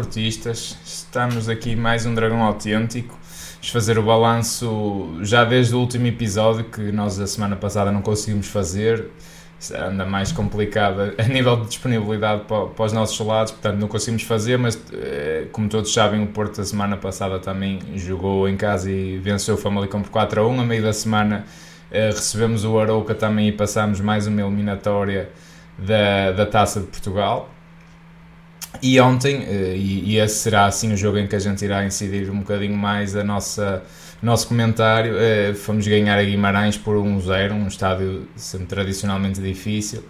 Portistas. Estamos aqui mais um Dragão Autêntico. Vamos fazer o balanço já desde o último episódio que nós a semana passada não conseguimos fazer. Anda mais complicado a nível de disponibilidade para, para os nossos lados, portanto não conseguimos fazer, mas eh, como todos sabem, o Porto a semana passada também jogou em casa e venceu o Famalicão por 4 a 1. A meio da semana eh, recebemos o Arouca também e passamos mais uma eliminatória da, da Taça de Portugal. E ontem, eh, e, esse será assim o jogo em que a gente irá incidir um bocadinho mais a nossa nosso comentário, eh, fomos ganhar a Guimarães por 1-0, um estádio sempre tradicionalmente difícil.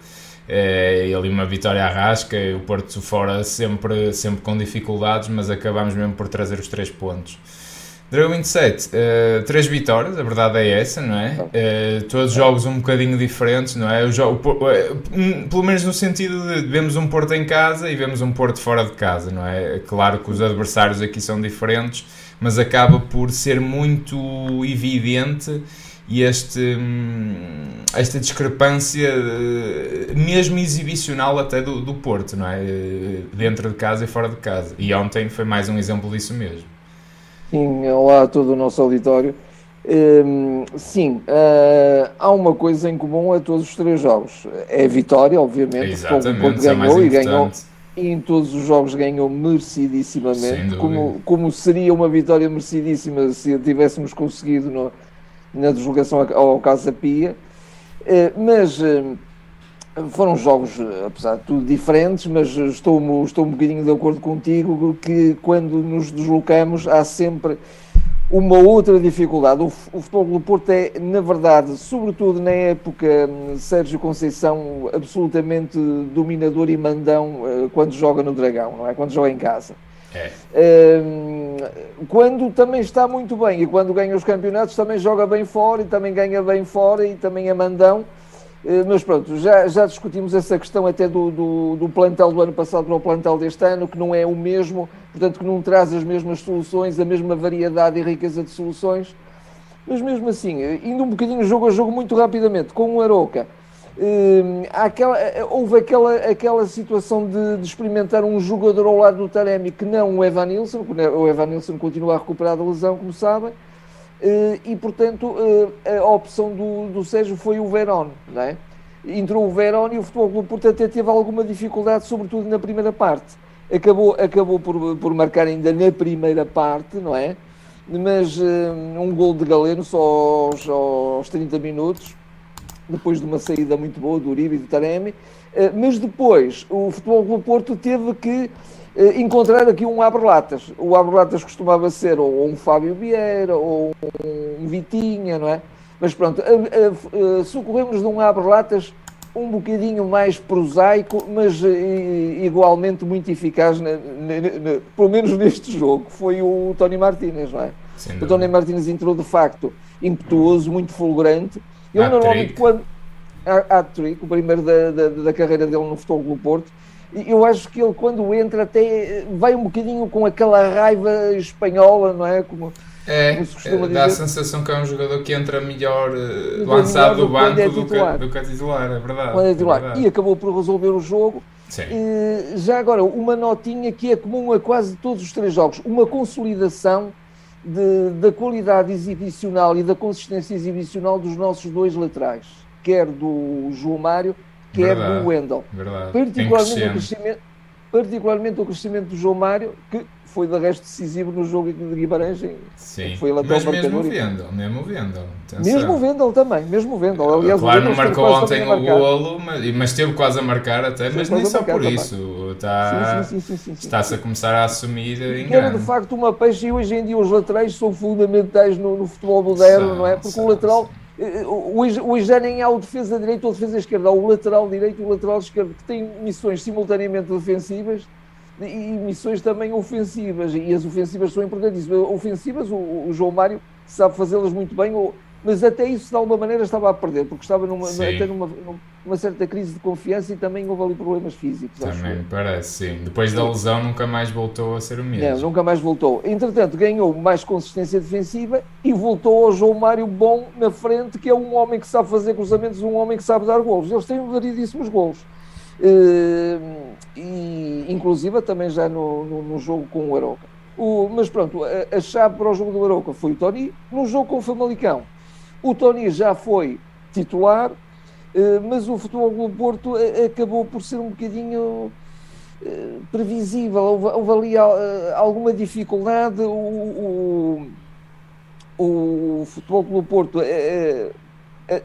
e ali uma vitória à rasca, o Porto fora sempre, sempre com dificuldades, mas acabamos mesmo por trazer os três pontos. Dragão 27, uh, três vitórias, a verdade é essa, não é? Uh, todos jogos um bocadinho diferentes, não é? O jogo, uh, pelo menos no sentido de vemos um Porto em casa e vemos um Porto fora de casa, não é? Claro que os adversários aqui são diferentes, mas acaba por ser muito evidente este, hum, esta discrepância, eh, mesmo exibicional até do, do Porto, não é? Dentro de casa e fora de casa. E ontem foi mais um exemplo disso mesmo. Sim, olá a todo o nosso auditório. Um, sim, uh, há uma coisa em comum a todos os três jogos. É a vitória, obviamente. Exatamente, é ganhou é e ganhou. E em todos os jogos ganhou merecidissimamente, como, como seria uma vitória merecidíssima se tivéssemos conseguido no, na deslocação ao Casa Pia. Uh, mas uh, foram jogos, apesar de tudo, diferentes, mas estou, estou um bocadinho de acordo contigo que quando nos deslocamos há sempre uma outra dificuldade. O, o futebol do Porto é, na verdade, sobretudo na época hum, Sérgio Conceição, absolutamente dominador e mandão eh, quando joga no Dragão, não é? Quando joga em casa. É. Um, quando também está muito bem e quando ganha os campeonatos também joga bem fora e também ganha bem fora e também é mandão mas pronto, já, já discutimos essa questão até do, do, do, plantel do ano passado para o plantel deste ano, que não é o mesmo, portanto que não traz as mesmas soluções, a mesma variedade e riqueza de soluções. Mas mesmo assim, eh, indo um bocadinho jogo a jogo muito rapidamente, com o Aroca, eh, aquela, houve aquela, aquela situação de, de, experimentar um jogador ao lado do Taremi que não o Evan Nilsson, o Evan Nilsson continua a recuperar da lesão, como sabem, eh, e, portanto, eh, a opção do, do Sérgio foi o Verón, não é? Entrou o Verón e o Futebol Clube Porto até teve alguma dificuldade, sobretudo na primeira parte. Acabou, acabou por, por marcar ainda na primeira parte, não é? Mas eh, um gol de Galeno só aos, aos 30 minutos, depois de uma saída muito boa do Uribe e do Taremi. Mas depois o Futebol Clube Porto teve que eh, encontrar aqui um abre-latas. O abre-latas costumava ser ou um Fábio Vieira ou um Vitinha, não é? Mas pronto, socorremos de um abre-latas um bocadinho mais prosaico, mas eh, igualmente muito eficaz, na, na, na, pelo menos neste jogo, foi o Tony Martínez, não é? O Tony Martínez entrou de facto impetuoso, muito fulgurante. Ele normalmente quando. Hat-trick, o primeiro da, da, da, carreira dele no Futebol do Porto, eu acho que ele quando entra até vai um bocadinho com aquela raiva espanhola, não é? Como, é, como é dá a sensação que é um jogador que entra melhor uh, lançado do banco é do, que, do que a titular, é verdade. Quando é titular. É verdade. E acabou por resolver o jogo. E, já agora, uma notinha que é comum a quase todos os três jogos, uma consolidação de, da qualidade exibicional e da consistência exibicional dos nossos dois laterais, quer do João Mário quer verdade, do Wendel. Verdade. Particularmente o, crescimento, particularmente o crescimento do João Mário, que foi de resto decisivo no jogo de Guimarães. Sim, foi mas mesmo o Vendel, mesmo o Vendel. Mesmo o Vendel também, mesmo o Vendel. Aliás, claro, não marcou ontem o golo, mas, mas esteve quase a marcar até, mas nem só por isso. Está, Está-se a começar a assumir em Era de facto uma peixe e hoje em dia os laterais são fundamentais no futebol moderno, não é? Porque o lateral... Hoje já nem há o defesa direito ou defesa esquerda, há o lateral direito e o lateral esquerdo, que têm missões simultaneamente defensivas e missões também ofensivas. E as ofensivas são importantes. Ofensivas, o, o João Mário sabe fazê-las muito bem, mas até isso de alguma maneira estava a perder, porque estava numa, até numa, numa, certa crise de confiança e também houve ali problemas físicos. Também parece, sim. Depois da lesão nunca mais voltou a ser o mesmo. Não, nunca mais voltou. Entretanto, ganhou mais consistência defensiva e voltou ao João Mário bom na frente, que é um homem que sabe fazer cruzamentos, um homem que sabe dar golos. Eles têm variedíssimos golos. e inclusive também já no, no, no jogo com o Aroca. O, mas pronto, a, a, chave para o jogo do Aroca foi o Tony. No jogo com o Famalicão, o Tony já foi titular, mas o Futebol do Porto acabou por ser um bocadinho previsível. Houve, ali alguma dificuldade. O, o, o Futebol do Porto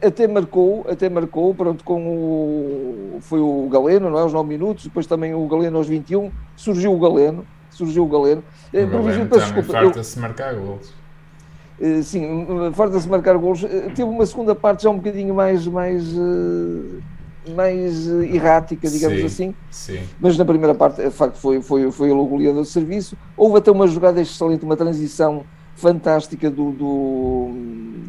até marcou, até marcou, pronto, com o foi o Galeno, não é? Aos 9 minutos, depois também o Galeno aos 21, surgiu o Galeno, surgiu o Galeno. O Galeno também farta-se marcar gols. Eh, sim, farta-se marcar gols. Eh, teve uma segunda parte já um bocadinho mais, mais, eh, mais errática, digamos sim, assim. Sim. Mas na primeira parte, de facto, foi, foi, foi o goleador de serviço. Houve até uma jogada excelente, uma transição fantástica do, do,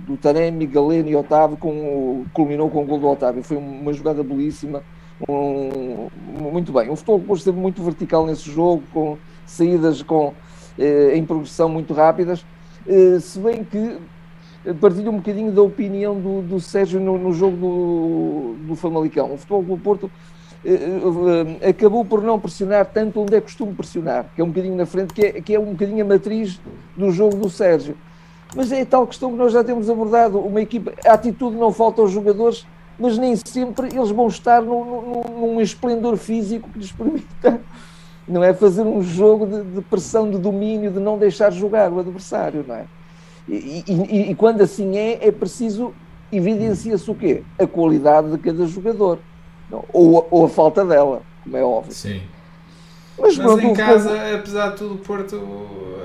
do Taremi, Galeno e Otávio, com, culminou com o gol do Otávio. Foi uma jogada belíssima, um, muito bem. O futebol depois esteve muito vertical nesse jogo, com saídas com, eh, em progressão muito rápidas, se bem que partilho um bocadinho da opinião do, do Sérgio no, no jogo do, do Famalicão. O futebol do Porto eh, eh, acabou por não pressionar tanto onde é costume pressionar, que é um bocadinho na frente, que é, que é um bocadinho a matriz do jogo do Sérgio. Mas é tal questão que nós já temos abordado. Uma equipa, a atitude não falta aos jogadores, mas nem sempre eles vão estar no, no, num esplendor físico que lhes permita não é fazer um jogo de, de, pressão, de domínio, de não deixar jogar o adversário, não é? E, e, e quando assim é, é preciso evidencia-se o quê? A qualidade de cada jogador. Não, ou, ou a falta dela, como é óbvio. Sim. Mas, Mas pronto, em casa, povo... apesar de tudo, o Porto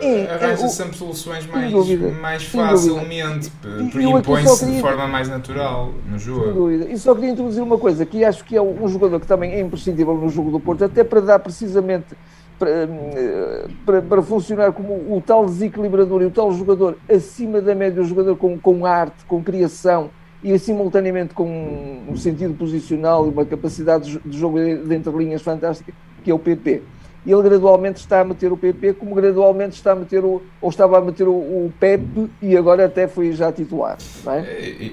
é, arranja é, sempre soluções mais, mais facilmente, por impõe-se de forma mais natural no jogo. Sem dúvida. E só queria introduzir uma coisa, que acho que é um jogador que também é imprescindível no jogo do Porto, até para dar precisamente para, eh, para, para, funcionar como o tal desequilibrador e o tal jogador acima da média, o jogador com, com arte, com criação, e simultaneamente com um sentido posicional e uma capacidade de jogo de entre linhas fantástica, que é o PP. E ele gradualmente está a meter o PP, como gradualmente está a meter o, ou estava a meter o, o Pepe e agora até foi já titular. Não é?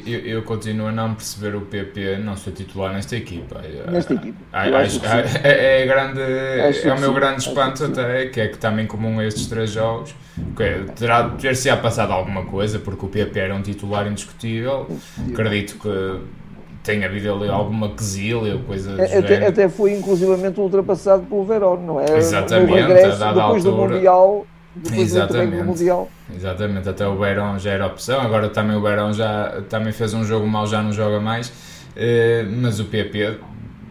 eu, eu, continuo a não perceber o PP não ser titular nesta equipa. Nesta equipa. Acho, acho, é, é, grande, é o meu grande espanto até, que é que também comum a estes três jogos Okay, terá ter-se á passado alguma coisa, porque o PP era um titular indiscutível. Acredito que tenha havido ali alguma quesilha ou coisa do até, até foi inclusivamente ultrapassado pelo Verón, não é? Exatamente, regresso, a dada depois altura. do Mundial. Exatamente. Do mundial. Exatamente, até o Verón já era opção, agora também o Verón já também fez um jogo mal, já não joga mais. Eh, mas o PP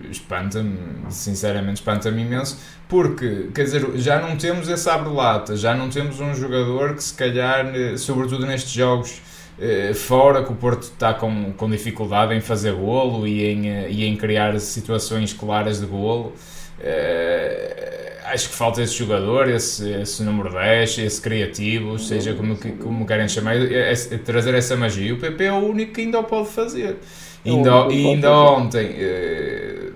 espanta-me, sinceramente espanta-me imenso, porque, quer dizer, já não temos esse abre-lata, já não temos um jogador que se calhar, eh, sobretudo nestes jogos fora, que o Porto está com, com dificuldade em fazer golo e em, eh, e em criar situações claras de golo. acho que falta esse jogador, esse, esse número 10, esse criativo, seja como, como querem chamar, é, é trazer essa magia. O PP é o único que ainda o pode fazer. É ainda, e ainda ontem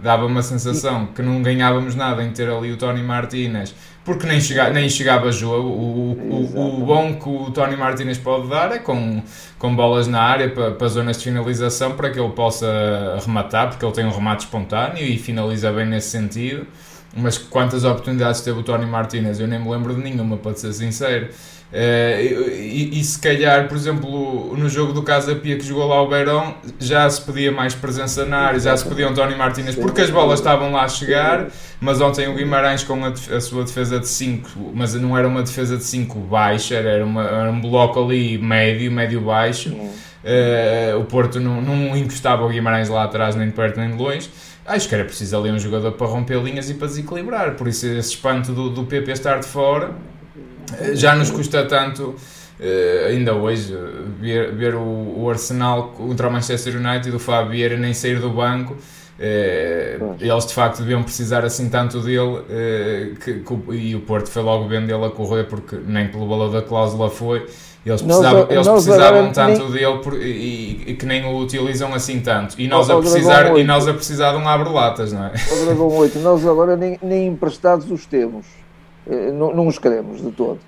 dava uma sensação que não ganhávamos nada em ter ali o Tony Martinez, porque nem, chega, nem chegava jogo. O, o, o, bom que o Tony Martinez pode dar é com, com bolas na área para, para zonas de finalização para que ele possa rematar, porque ele tem um remate espontâneo e finaliza bem nesse sentido. Mas quantas oportunidades teve o Tony Martinez? Eu nem me lembro de nenhuma, para ser sincero. Uh, e, e, se calhar, por exemplo, no jogo do Casa Pia que jogou lá o Beirão, já se pedia mais presença na área, já se pedia Tony Martínez, porque as bolas estavam lá a chegar, mas ontem o Guimarães com a, a sua defesa de 5, mas não era uma defesa de 5 baixa, era, uma, era um bloco ali médio, médio-baixo. Uh, o Porto não, não encostava o Guimarães lá atrás, nem de perto nem de longe. Acho que era preciso ali um jogador para romper linhas e para desequilibrar, por isso esse espanto do, do PP estar de fora já nos custa tanto, uh, ainda hoje, ver, ver o, o, Arsenal contra o Manchester United, o Fábio Vieira nem sair do banco. Uh, eles de facto deviam precisar assim tanto dele uh, que, que, e o Porto foi logo vendo ele a correr porque nem pelo valor da cláusula foi eles precisavam, nós, eles nós precisavam tanto nem... dele por, e, e, que nem o utilizam assim tanto e nós, a precisar, e nós a precisar de um abre-latas não é? O Dragão 8, nós agora nem, nem emprestados os temos eh, não, não os queremos de todo.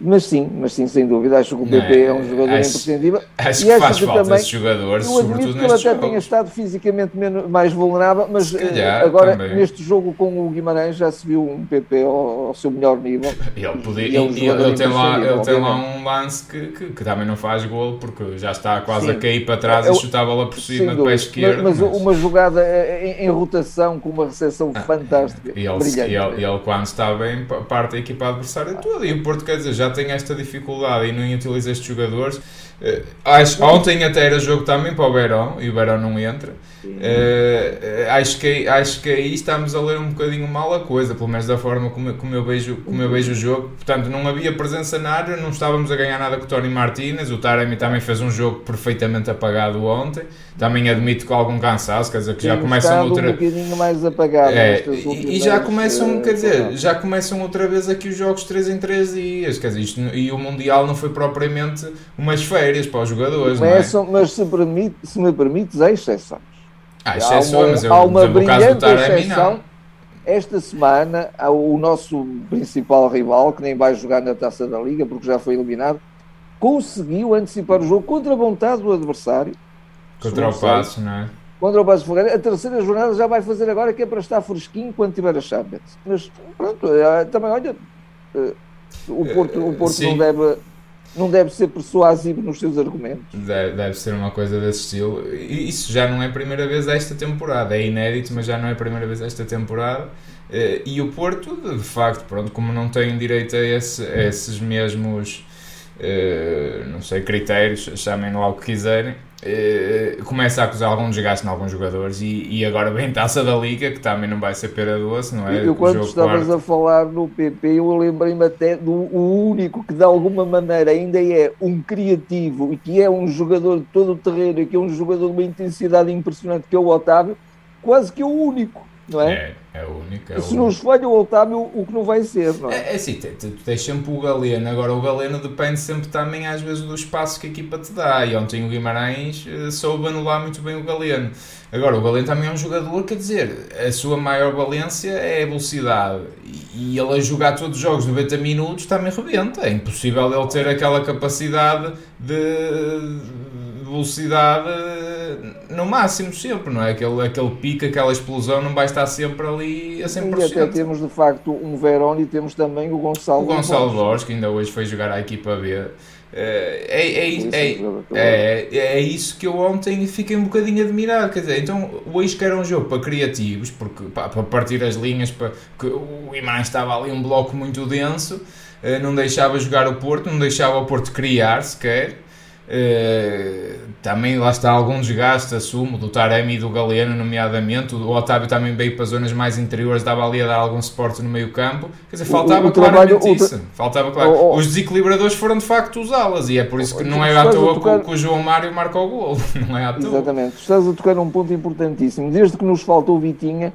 Mas sim, mas sim, sem dúvida, acho que o PP é, é um jogador acho, imprescindível. Acho que faz falta também, esse jogador, eu admito que ele até jogo. tenha estado fisicamente menos, mais vulnerável, mas calhar, agora também. neste jogo com o Guimarães já se viu um PP ao, ao seu melhor nível. Ele, podia, é um ele, tem, lá, ele tem lá um lance que, que, que, também não faz gol, porque já está quase sim. a cair para trás eu, e chutar a bola por cima do pé esquerdo. Mas, mas, uma jogada em, em, rotação com uma recepção ah, fantástica. E ele, ele, ele, quando está bem, parte da equipa adversária toda. E o Porto, quer dizer, já tem esta dificuldade e não utiliza estes jogadores. Uh, acho, ontem até era jogo também para o Beirão e o Beirão não entra. Uh, acho, que, acho que aí estamos a ler um bocadinho mal a coisa, pelo menos da forma como, como, eu, vejo, como eu vejo o jogo. Portanto, não havia presença na área, não estávamos a ganhar nada com o Tony Martinez. O Taremi também fez um jogo perfeitamente apagado ontem. Também admito com algum cansaço, quer dizer, que já começam outra. Um bocadinho mais apagado. É, e, e já começam, quer dizer, já começam outra vez aqui os jogos 3 em 3 dias. Quer dizer, isto, e o Mundial não foi propriamente umas férias para os jogadores. Não é? mas se, permite, se me permites, é exceção. Ah, exceção, mas eu, há uma exemplo, brilhante exceção. Esta semana, o nosso principal rival, que nem vai jogar na taça da Liga porque já foi eliminado, conseguiu antecipar o jogo contra a vontade do adversário. Contra o Passo, não é? Contra o Passo Ferreira. A terceira jornada já vai fazer agora, que é para estar fresquinho quando tiver a Champions. Mas pronto, é, também olha, eh, o Porto, o Porto não deve não deve ser persuasivo nos seus argumentos. Deve, deve, ser uma coisa desse estilo. Isso já não é a primeira vez esta temporada. É inédito, mas já não é a primeira vez esta temporada. Eh, e o Porto, de facto, pronto, como não tem direito a, esse, a esses mesmos, eh, não sei, critérios, chamem lá o que quiserem, Uh, começa a acusar algum desgaste em alguns jogadores e, e agora vem taça da Liga que também não vai ser pera doce, não é? Eu, quando estavas quarto... a falar no PP, eu lembrei-me até do o único que de alguma maneira ainda é um criativo e que é um jogador de todo o terreno e que é um jogador de uma intensidade impressionante, que é o Otávio, quase que é o único não é? É, é o único. É Se não falha o Otávio, o que não vai ser, não é? É, é assim, tu tens sempre o Galeno, agora o Galeno depende sempre também às vezes do espaço que a equipa te dá, e ontem o Guimarães uh, soube anular muito bem o Galeno. Agora, o Galeno também é um jogador, quer dizer, a sua maior valência é a velocidade, e, e ele a jogar todos os jogos 90 minutos também rebenta, é impossível ele ter aquela capacidade de velocidade no máximo sempre, não é? Aquele, aquele pico, aquela explosão não vai estar sempre ali a 100%. E até temos de facto um Verón e temos também o Gonçalo O Gonçalo Borges, que ainda hoje foi jogar à equipa B. É, é, é, é, é, isso que eu ontem fiquei um bocadinho admirado. Quer dizer, então hoje que era um jogo para criativos, porque para partir as linhas, para, que o Imã estava ali um bloco muito denso, não deixava jogar o Porto, não deixava o Porto criar sequer. Uh, também lá está algum desgaste, assumo, do Taremi e do Galeno, nomeadamente. O Otávio também veio para zonas mais interiores, dava ali a dar algum suporte no meio campo. Quer dizer, faltava o, o claramente trabalho, isso. Faltava claro. Oh, oh. Os desequilibradores foram de facto usá-las e é por isso que não é à toa tocar... que o João Mário marca o gol. Não é à toa. Exatamente. Estás a tocar um ponto importantíssimo. Desde que nos faltou o Vitinha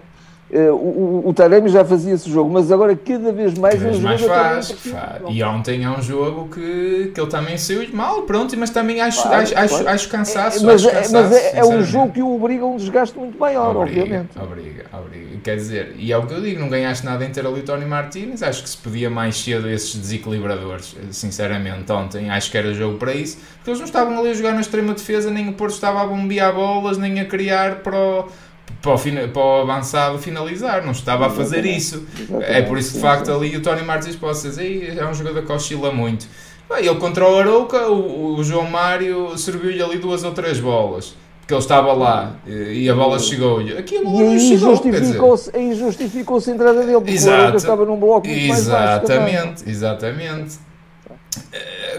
Uh, o, o, Taremi já fazia esse jogo, mas agora cada vez mais cada vez mais faz, faz. E ontem é um jogo que, que ele também saiu mal, pronto, mas também acho, claro, acho, claro. acho, acho, cansaço. É, mas, acho cansaço, mas é, é, um jogo que o obriga a um desgaste muito maior, obriga, obviamente. Obriga, obriga. Quer dizer, e é o que eu digo, não ganhaste nada em ter ali Tony Martínez, acho que se podia mais cedo esses desequilibradores, sinceramente, ontem acho que era jogo para isso, porque eles não estavam ali a jogar na extrema defesa, nem o Porto estava a bombear bolas, nem a criar para o para o, para o avançado finalizar, não estava a fazer isso. É por isso que de facto ali o Tony Martins pode dizer, é um jogador que oscila muito. Bem, ele contra o Arouca, o, o João Mário serviu-lhe ali duas ou três bolas. Porque ele estava lá e a bola chegou-lhe. Aqui a bola e aí justificou-se aí justificou a entrada dele, porque Exato. o Arouca estava num bloco muito Exatamente, mais baixo exatamente. É,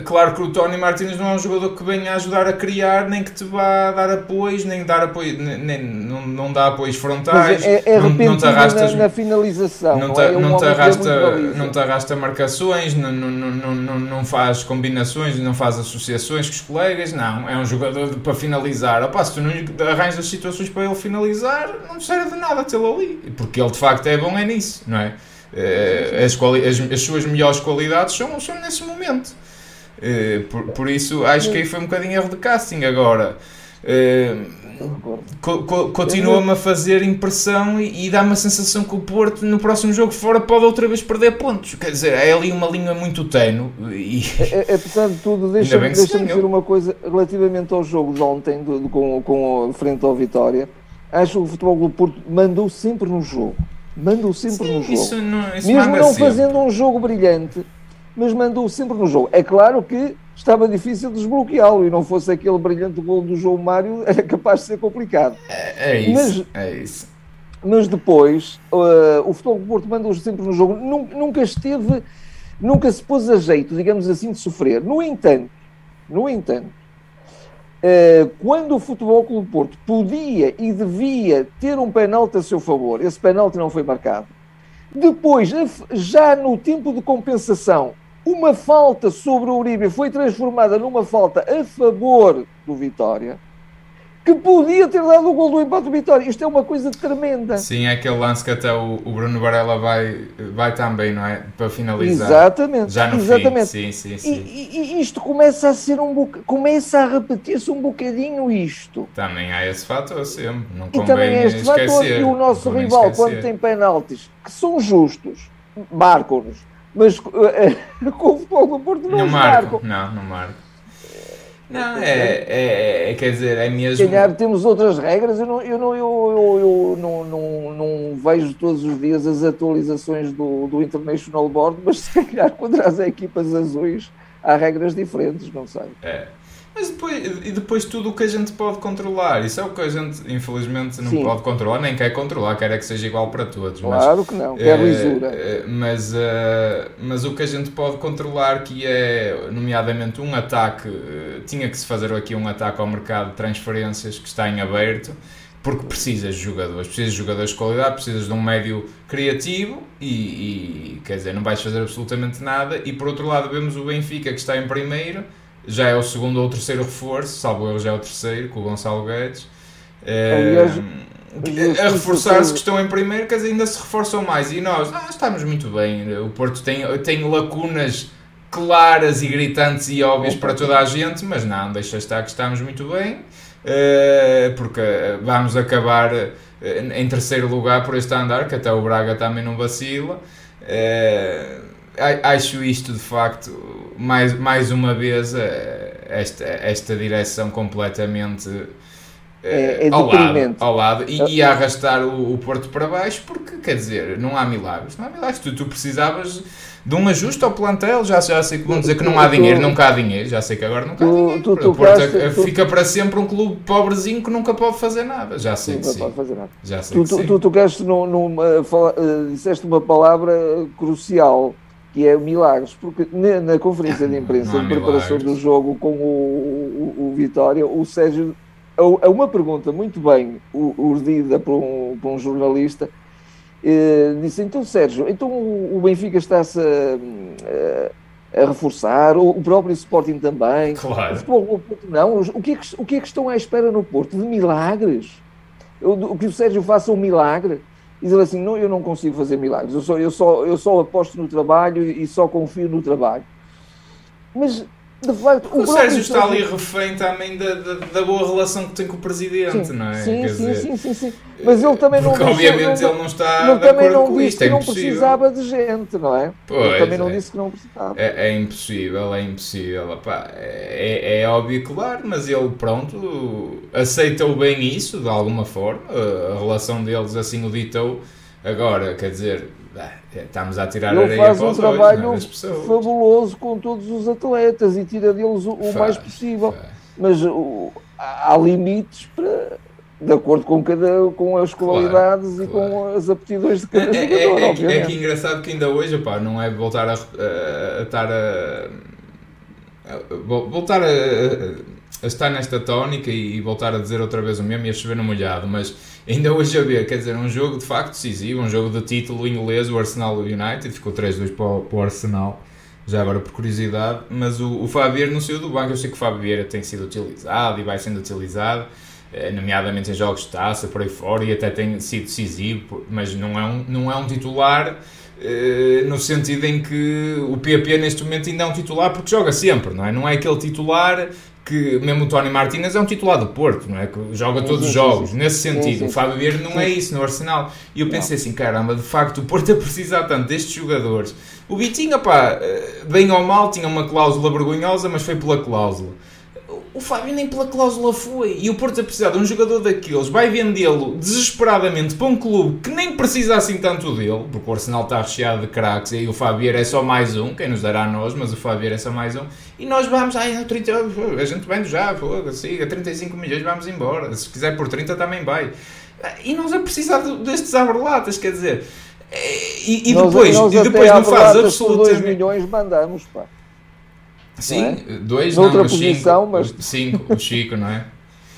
claro que o Tony Martins não é um jogador que venha a ajudar a criar, nem que te vá dar apoios, nem dar apoio, nem, não, não dá apoios frontais, é, é não, não te arrastas na, na finalização, não te, é? não, te arrasta, não te arrasta marcações, não, não, não, não, não faz combinações, não faz associações com os colegas, não, é um jogador para finalizar. Opa, se tu não arranjas as situações para ele finalizar, não serve de nada tê-lo ali, porque ele de facto é bom é nisso, não é? Eh, as, as, as, suas melhores qualidades são, são nesse momento. Uh, por, por isso acho que aí foi um bocadinho erro de casting. Agora, continua-me a fazer impressão e, e dá-me a sensação que o Porto no próximo jogo fora pode outra vez perder pontos. Quer dizer, é ali uma linha muito tenue. E... É, apesar de tudo, deixa-me deixa dizer uma coisa relativamente ao jogo de ontem do, do, com, com frente ao Vitória. Acho que o Futebol do Porto mandou sempre no jogo. Mandou sempre Sim, no jogo. Isso não, isso Mesmo não fazendo um jogo brilhante, mas mandou sempre no jogo. É claro que estava difícil desbloqueá-lo e não fosse aquele brilhante gol do João Mário, era capaz de ser complicado. É, é isso. Mas, é isso. Mas depois, uh, o Futebol do Porto mandou sempre no jogo, nunca esteve, nunca se pôs a jeito, digamos assim, de sofrer. No entanto, no entanto, quando o Futebol Clube Porto podia e devia ter um penalti a seu favor, esse penalti não foi marcado. Depois, já no tempo de compensação, uma falta sobre o Uribe foi transformada numa falta a favor do Vitória, que podia ter dado o gol do empate do Vitória. Isto é uma coisa tremenda. Sim, é aquele lance que até o, o Bruno Varela vai, vai também, não é? Para finalizar. Exatamente. Já no exatamente. fim. Sim, sim, sim. E, e, isto começa a ser um boc... começa a repetir-se um bocadinho isto. Também há esse fator sempre. Não e também este esquecer. fator. E o nosso rival, esquecer. quando tem penaltis que são justos, marcam-nos mas com o futebol do Porto não, não marco. Não, não marco. Não, é, é, é, quer dizer, é mesmo. Calhar temos outras regras, eu não, eu não, eu, eu, eu não, não, não vejo todos os dias as atualizações do, do International Board, mas se calhar quando as equipas azuis há regras diferentes, não sei. É. Mas depois, e depois tudo o que a gente pode controlar, isso é o que a gente infelizmente não Sim. pode controlar, nem quer controlar, quer é que seja igual para todos. Claro mas, que não, quer é, lisura. É, mas, uh, mas o que a gente pode controlar, que é, nomeadamente, um ataque, uh, tinha que se fazer aqui um ataque ao mercado de transferências que está em aberto, porque precisas de jogadores, precisas de jogadores de qualidade, precisas de um médio criativo e, e quer dizer, não vais fazer absolutamente nada. E por outro lado, vemos o Benfica que está em primeiro já é o segundo ou terceiro reforço, salvo eu já é o terceiro, com o Gonçalo Guedes. É, a reforçar-se que estão em primeiro, que ainda se reforçam mais. E nós ah, estamos muito bem. O Porto tem, tem lacunas claras e gritantes e óbvias para toda a gente, mas não, deixa estar que estamos muito bem, eh, porque vamos acabar eh, em terceiro lugar por este andar, que até o Braga também não vacila. Eh, acho isto de facto, mais, mais uma vez, eh, esta, esta direção completamente é, é ao, lado, ao lado e, e a arrastar o, o, Porto para baixo, porque quer dizer, não há milagres, não há milagres. Tu, tu precisavas de um ajuste ao plantel, já, já sei que vão dizer que não há dinheiro, nunca há dinheiro, já sei que agora nunca há dinheiro. Tu, tu, o Porto é, fica para sempre um clube pobrezinho que nunca pode fazer nada, já sei que pode sim. fazer nada. Já sei tu, que tu, sim. tu tocaste numa, uh, disseste uma palavra crucial que é milagres, porque na, conferência de imprensa de preparação do jogo com o, o, o Vitória, o Sérgio, a, uma pergunta muito bem urdida por um, por um jornalista, eh, disse, então Sérgio, então o Benfica está-se a, a, reforçar, o, próprio Sporting também, claro. o futebol Porto não, o que, é que, o que é que estão à espera no Porto? De milagres? O, que o Sérgio faça um milagre? E assim, não, eu não consigo fazer milagres, eu só, eu, só, eu só aposto no trabalho e só confio no trabalho. Mas, facto... O, o Sérgio está ali refém também da, da, da, boa relação que tem com o Presidente, sim, não é? Sim, Quer sim, dizer, sim, sim, sim, Mas ele também não... Porque obviamente ele não está de acordo não com isto, é não precisava de gente, não é? Pois, ele também não é. disse que não precisava. É, é impossível, é impossível. Epá, é, é óbvio, claro, mas ele, pronto, aceitou bem isso, de alguma forma. A relação deles assim o ditou Agora, quer dizer, é, estamos a tirar Ele areia faz um os trabalho olhos, fabuloso com todos os atletas e tira deles o, o mais possível. Faz. Mas o, há limites para de acordo com, cada, com as qualidades claro, e claro. com as aptidões de cada é, é jogador, é, é, obviamente. É que engraçado que ainda hoje, opá, não é voltar a, a, a estar a, a, voltar a, estar nesta tónica e, e voltar a dizer outra vez o mesmo e a chover no molhado, mas ainda hoje a ver, quer dizer, um jogo de facto decisivo, um jogo de título inglês, o Arsenal United, ficou 3-2 para, o, para o Arsenal, já agora por curiosidade, mas o, o Fábio não saiu do banco, eu sei que o Fábio tem sido utilizado e vai sendo utilizado, eh, nomeadamente em jogos de taça, por aí fora, e até tem sido decisivo, mas não é um, não é um titular eh, no sentido em que o PP neste momento ainda é um titular porque joga sempre, não é? Não é aquele titular que mesmo o Tony Martinez é um titular do Porto, não é? Que joga todos os jogos, nesse sentido. O Fábio Vieira não é isso no Arsenal. E eu pensei assim, caramba, de facto o Porto a precisar tanto destes jogadores. O Vitinho, pá, eh, bem ou mal, tinha uma cláusula vergonhosa, mas foi pela cláusula. O Fábio nem pela cláusula foi. E o Porto a precisar de um jogador daqueles, vai vendê-lo desesperadamente para um clube que nem precisa assim tanto dele, porque o Arsenal está recheado de craques e o Fábio é só mais um, quem nos dará a nós, mas o Fábio é só mais um. E nós vamos, ai, 30, a gente vende já, foda siga, 35 milhões, vamos embora. Se quiser por 30 também vai. E nós a precisar destes abrelatas, quer dizer. E, e depois, nós, nós e depois não faz absolutamente. 2 milhões mandamos, pá. Sim, é? dois Noutra não, posição, cinco, mas... cinco, o Chico, não é?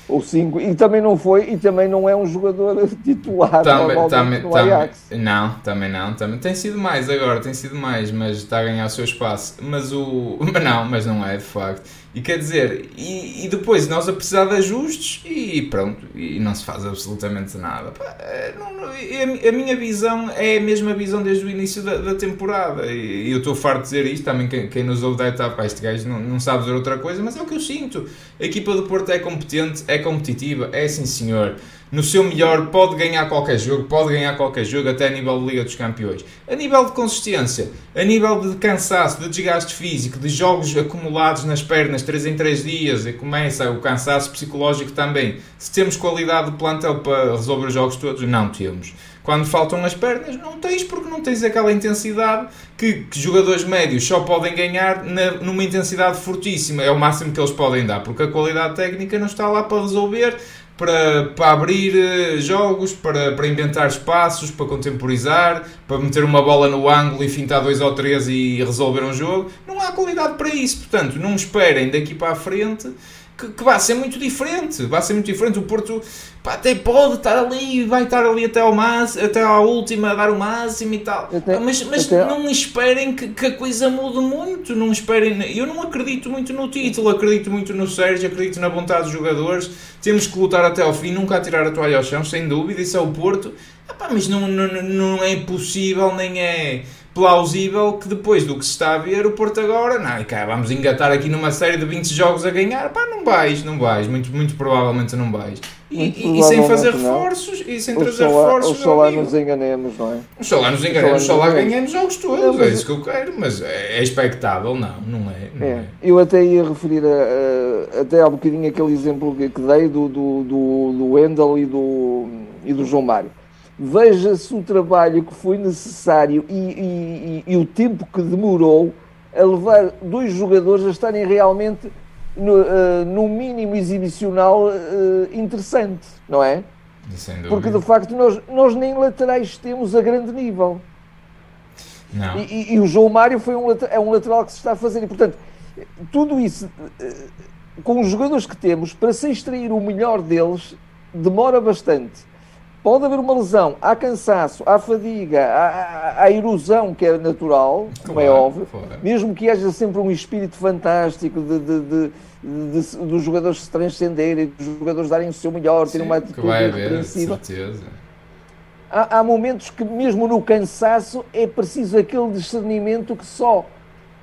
ou 5, e também não foi, e também não é um jogador titular também, também, no Ajax. não, também não, também tem sido mais agora, tem sido mais, mas está a ganhar o seu espaço. Mas o. Mas não, mas não é de facto. E quer dizer, e, e depois nós a precisar de ajustes e pronto, e não se faz absolutamente nada. É, não, não, a, minha visão é a mesma visão desde o início da, da temporada. E, eu estou farto de dizer isto, também quem, quem nos ouve estar, pá, este gajo não, não sabe dizer outra coisa, mas é o que eu sinto. A equipa do Porto é competente, é competitiva, é sim senhor no seu melhor, pode ganhar qualquer jogo, pode ganhar qualquer jogo, até a nível de Liga dos Campeões. A nível de consistência, a nível de cansaço, de desgaste físico, de jogos acumulados nas pernas 3 em 3 dias, e começa o cansaço psicológico também. Se temos qualidade de plantel para resolver os jogos todos, não temos. Quando faltam as pernas, não tens porque não tens aquela intensidade que, que jogadores médios só podem ganhar na, numa intensidade fortíssima. É o máximo que eles podem dar, porque a qualidade técnica não está lá para resolver para, para abrir eh, jogos, para, para inventar espaços, para contemporizar, para meter uma bola no ângulo e fintar dois ou três e resolver um jogo. Não há qualidade para isso, portanto, não esperem daqui para a frente que, que vai ser muito diferente. Vai ser muito diferente. O Porto pá, até pode estar ali, vai estar ali até, ao máximo, até à última a dar o máximo e tal. Até, mas mas até... não esperem que, que, a coisa mude muito. Não esperem. Eu não acredito muito no título, acredito muito no Sérgio, acredito na vontade dos jogadores. Temos que lutar até ao fim, nunca tirar a toalha ao chão, sem dúvida. Isso é o Porto. Ah, mas não, não, não é possível, nem é plausível que depois do que se está a ver, o Porto agora, não, cá, vamos engatar aqui numa série de 20 jogos a ganhar, pá, não vais, não vais, muito, muito provavelmente não vais. E, e, sem fazer reforços, e sem trazer reforços. Ou só lá nos enganemos, não é? Ou só lá nos enganemos, só lá ganhamos jogos todos, é, é isso que eu quero, mas é, é expectável, não, não é. Não é. é. Eu até ia referir a, a, até há bocadinho aquele exemplo que, que dei do, do, do, do Wendel e do, e do João Mário veja-se o trabalho que foi necessário e, e, e, o tempo que demorou a levar dois jogadores a estarem realmente no, uh, no mínimo exibicional uh, interessante, não é? Porque de facto nós, nós nem laterais temos a grande nível. Não. E, e, o João Mário foi um, é um lateral que se está a fazer. E portanto, tudo isso uh, com os jogadores que temos, para se extrair o melhor deles, demora bastante pode haver uma lesão, há cansaço, há fadiga, há, há erosão que é natural, como é óbvio, mesmo que haja sempre um espírito fantástico de, de, de, de, dos jogadores se transcenderem, dos jogadores darem o seu melhor, terem uma atitude irrepreensível. Há, há momentos que, mesmo no cansaço, é preciso aquele discernimento que só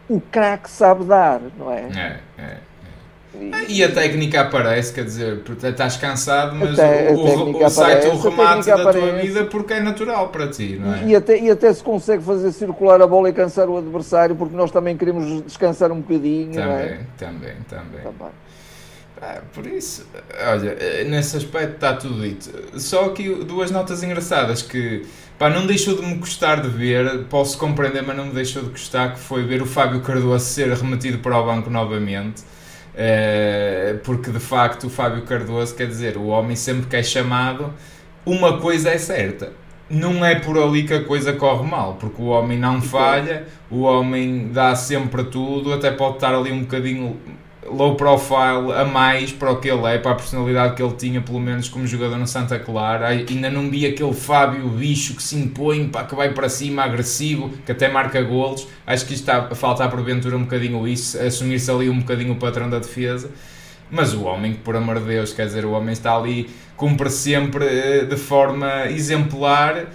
o craque sabe dar, não é? É, é. E a técnica aparece, quer dizer, estás cansado, mas até, o, o, o sai-te o remate da aparece. tua vida porque é natural para ti, não é? E até, e até se consegue fazer circular a bola e cansar o adversário, porque nós também queremos descansar um bocadinho, também, é? Também, também. também. Ah, por isso, olha, nesse aspecto está tudo dito. Só aqui duas notas engraçadas que pá, não deixou de me gostar de ver, posso compreender, mas não me deixou de gostar, que foi ver o Fábio Cardoso ser remetido para o banco novamente eh, porque de facto o Fábio Cardoso, quer dizer, o homem sempre que é chamado, uma coisa é certa. Não é por ali que a coisa corre mal, porque o homem não falha, o homem dá sempre tudo, até pode estar ali um bocadinho low profile a mais para o que ele é, para a personalidade que ele tinha, pelo menos como jogador no Santa Clara. Ainda não vi aquele Fábio bicho que se impõe, pá, que vai para cima, agressivo, que até marca golos. Acho que isto está a faltar porventura um bocadinho isso, assumir-se ali um bocadinho o patrão da defesa. Mas o homem, por amor de Deus, quer dizer, o homem está ali, cumpre sempre eh, de forma exemplar.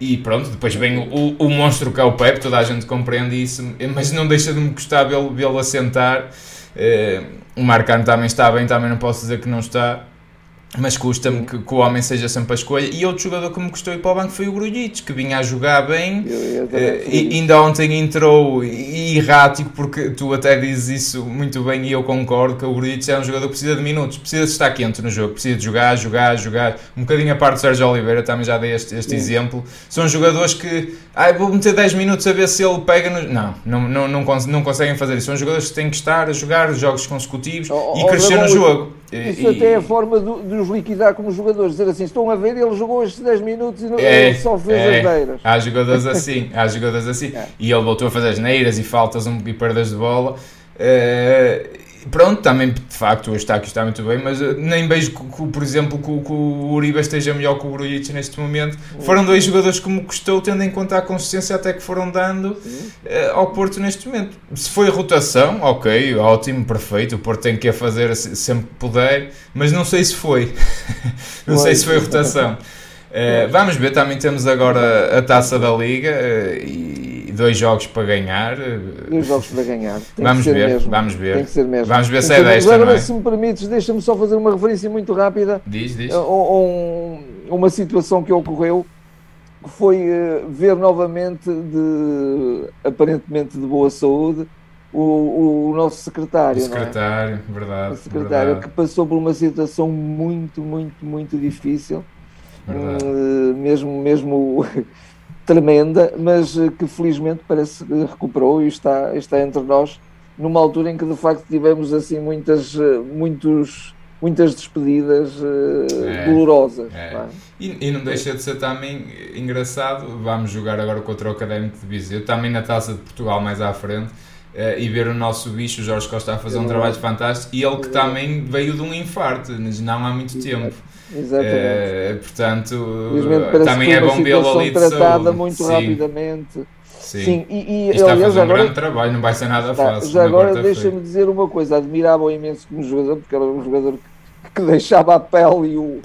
E pronto, depois vem o, o monstro que é o Pep, toda a gente compreende isso, mas não deixa de me gostar vê-lo vê assentar Uh, o Marcano também está bem, também não posso dizer que não está mas custa-me que, que, o homem seja sempre a escolha. E outro jogador que me custou ir para o banco foi o Grujic, que vinha a jogar bem. Uh, e, ainda ontem entrou errático, porque tu até dizes isso muito bem e eu concordo que o Grujic é um jogador que precisa de minutos, precisa de estar quente no jogo, precisa de jogar, jogar, jogar. Um bocadinho a parte do Sérgio Oliveira, também já dei este, este exemplo. São jogadores que, ah, vou meter 10 minutos a ver se ele pega no... Não, não, não, não, não conseguem fazer isso. São jogadores que têm que estar a jogar jogos consecutivos oh, e oh, crescer no jogo. Isso e, até é a forma de, de, os liquidar como jogadores, dizer assim, estão a ver, ele jogou estes 10 minutos e não, é, ele só fez é, as neiras. Há jogadores assim, há jogadores assim. É. E ele voltou a fazer as neiras e faltas um, e perdas de bola. Uh, Pronto, também de facto o Eustáquio está muito bem, mas eh, nem vejo, que, por exemplo, que, que, o Uribe esteja melhor que o Grujic neste momento. Foram dois jogadores que me custou, tendo em conta a consistência até que foram dando uh, ao Porto neste momento. Se foi rotação, ok, ótimo, perfeito, o Porto tem que a fazer sempre que puder, mas não sei se foi. não sei se foi rotação. Uh, vamos ver, também temos agora a taça da Liga uh, e dois jogos para ganhar. Dois jogos para ganhar. Tem vamos ver, mesmo. vamos ver. Tem que ser mesmo. Vamos ver se é desta. Agora, é? se me permites, deixa-me só fazer uma referência muito rápida diz, diz. a, um, uma situação que ocorreu que foi uh, ver novamente de aparentemente de boa saúde o, o nosso secretário. O secretário, é? verdade. O secretário verdade. que passou por uma situação muito, muito, muito difícil uh, mesmo, mesmo tremenda, mas eh, que felizmente parece que recuperou e está, está entre nós numa altura em que de facto tivemos assim muitas, eh, muitos, muitas despedidas uh, é, dolorosas. É. É? E, e, não deixa de ser também engraçado, vamos jogar agora contra o Académico de Viseu, também na Taça de Portugal mais à frente, e ver o nosso bicho, o Jorge Costa, a fazer um trabalho fantástico, e ele que também veio de um infarto, não há muito tempo. Exatamente. É, portanto, também é bom vê-lo ali de tratada saúde. muito Sim. rapidamente. Sim. Sim. E, e, está aliás, a fazer um agora, grande trabalho, não vai ser nada está, fácil. Já agora deixa-me dizer uma coisa, admirava-o imenso como jogador, porque era um jogador que, que deixava a pele e o,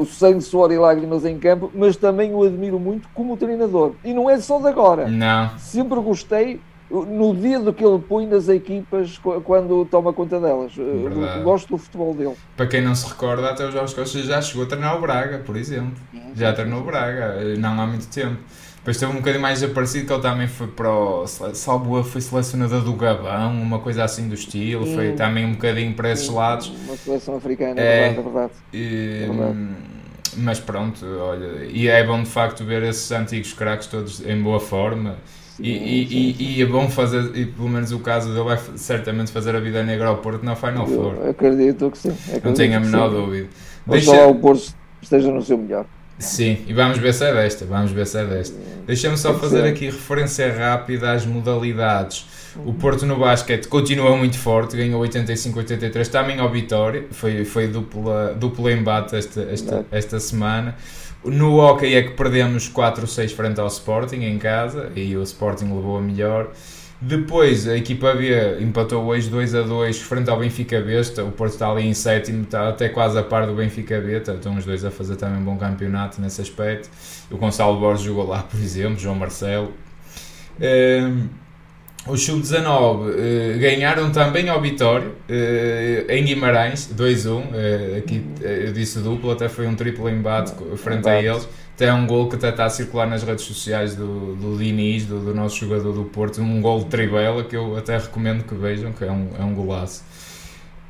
o sangue, suor e lágrimas em campo, mas também o admiro muito como treinador. E não é só de agora. Não. Sempre gostei no dia do que ele põe nas equipas quando toma conta delas. Eh, Verdade. Gosto do futebol dele. Para quem não se recorda, até o Jorge Costa já chegou a treinar o Braga, por exemplo. Já treinou o Braga, eh, não há muito tempo. Depois teve um bocadinho mais aparecido que ele também foi para o. Salvo foi selecionador do Gabão, uma coisa assim do estilo. Sim. Foi também um bocadinho para esses lados. Uma seleção africana, é, verdade, é verdade. E, é verdade. Mas pronto, olha, e é bom de facto ver esses antigos craques todos em boa forma. E, e, e, e, é bom fazer, e pelo menos o caso dele vai certamente fazer a vida negra ao Porto na Final Four. Eu acredito que sim. Acredito não tenho a menor dúvida. Deixa... Deixa... o Porto esteja no seu melhor. Sim, e vamos ver se é desta. Vamos ver se é desta. Deixa-me só fazer aqui referência rápida às modalidades. O Porto no basquete continua muito forte, ganhou 85-83, também ao Vitória, foi, foi dupla, duplo embate esta, esta, esta semana. No hockey é que perdemos 4-6 frente ao Sporting em casa e o Sporting levou a melhor. Depois a equipa B empatou hoje 2 a 2 frente ao Benfica B. O Porto está ali em sétimo, está até quase a par do Benfica B. Estão os dois a fazer também um bom campeonato nesse aspecto. O Gonçalo Borges jogou lá, por exemplo, João Marcelo. Um, o Sub-19 uh, ganharam também ao Vitória uh, em Guimarães, 2-1. Uh, aqui eu disse duplo, até foi um triplo embate frente a eles. Até um gol que até está a circular nas redes sociais do, do Diniz, do, do nosso jogador do Porto. Um gol de trivela que eu até recomendo que vejam, que é um, é um golaço.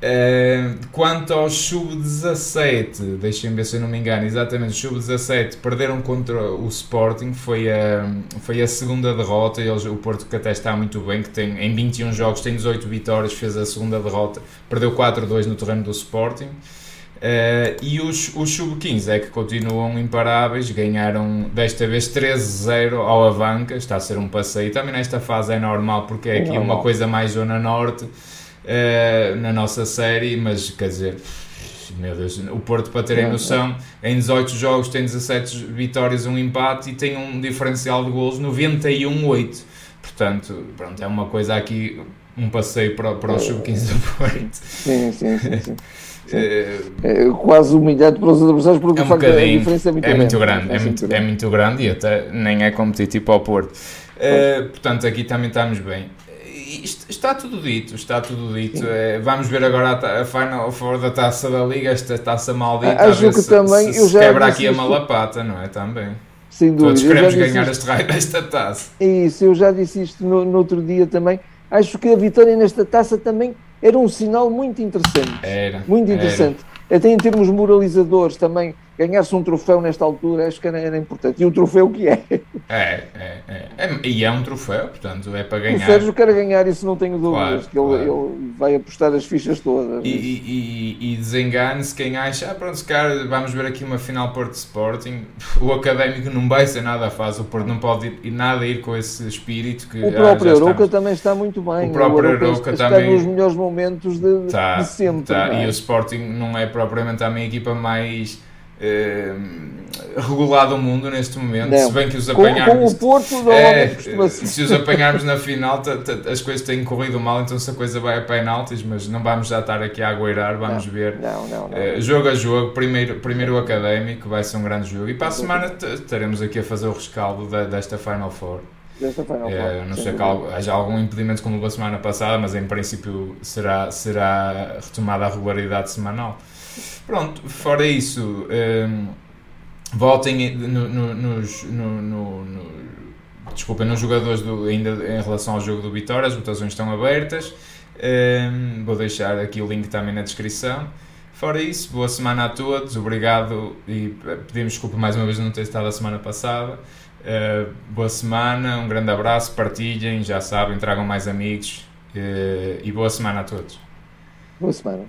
Uh, quanto ao sub-17, deixem-me ver se eu não me engano, exatamente, o sub-17 perderam contra o Sporting, foi a, foi a segunda derrota. Eles, o Porto, que até está muito bem, que tem em 21 jogos tem 18 vitórias, fez a segunda derrota, perdeu 4-2 no terreno do Sporting. Uh, e os, os sub-15 é que continuam imparáveis, ganharam desta vez 13-0 ao Avanca, está a ser um passeio. Também nesta fase é normal, porque é aqui uma coisa mais zona norte uh, na nossa série, mas quer dizer, meu Deus, o Porto, para terem noção, em 18 jogos tem 17 vitórias, um empate e tem um diferencial de golos 91-8. Portanto, pronto, é uma coisa aqui, um passeio para, para o sub-15 do Porto. Sim, sim, sim. sim. É, é, quase humilhante para os adversários porque é um a diferença é muito é grande. Muito grande é, muito, é muito grande e até nem é competitivo ao Porto. Uh, portanto, aqui também estamos bem está tudo dito, está tudo dito. É, vamos ver agora a, a Final Four da Taça da Liga, esta taça maldita, Acho que se, também, se, se quebra aqui a malapata, não é? Também. Sem dúvida. Todos queremos ganhar este raio desta taça. É isso, eu já disse isto no, no outro dia também. Acho que a vitória nesta taça também era um sinal muito interessante. Era. Muito interessante. Era. Até em termos moralizadores também ganhar-se um troféu nesta altura, acho que era, era, importante. E o troféu que é. É, é, é, é. E é um troféu, portanto, é para ganhar. O Sérgio quer ganhar, isso não tenho dúvidas, claro, que claro. Ele, ele, vai apostar as fichas todas. E, e, e, e desengane-se quem acha, ah, pronto, se calhar vamos ver aqui uma final Porto Sporting. O académico não vai ser nada fácil, o Porto não pode ir, nada ir com esse espírito que. O próprio ah, Arouca também está muito bem. O próprio Arouca também. Está nos melhores momentos de, tá, de sempre. Tá. É? E o Sporting não é propriamente a minha equipa mais eh, regulado o mundo neste momento, não. se bem que os apanharmos. Com, com o Porto não é, Se os apanharmos na final, as coisas têm corrido mal, então se a coisa vai a penaltis, mas não vamos já estar aqui a agueirar, vamos não, ver. Não, não, uh, jogo a jogo, primeiro, primeiro o académico, vai ser um grande jogo. E para a semana estaremos aqui a fazer o rescaldo desta Final Four. Desta Final Four. Uh, não sei que haja algum impedimento como a semana passada, mas em princípio será, será retomada a regularidade semanal. Pronto, fora isso, um, votem no, no, nos, no, no, no, nos jogadores do, ainda em relação ao jogo do Vitória, as votações estão abertas. Um, vou deixar aqui o link também na descrição. Fora isso, boa semana a todos, obrigado e pedimos desculpa mais uma vez de não ter estado a semana passada. Uh, boa semana, um grande abraço, partilhem, já sabem, tragam mais amigos uh, e boa semana a todos. Boa semana.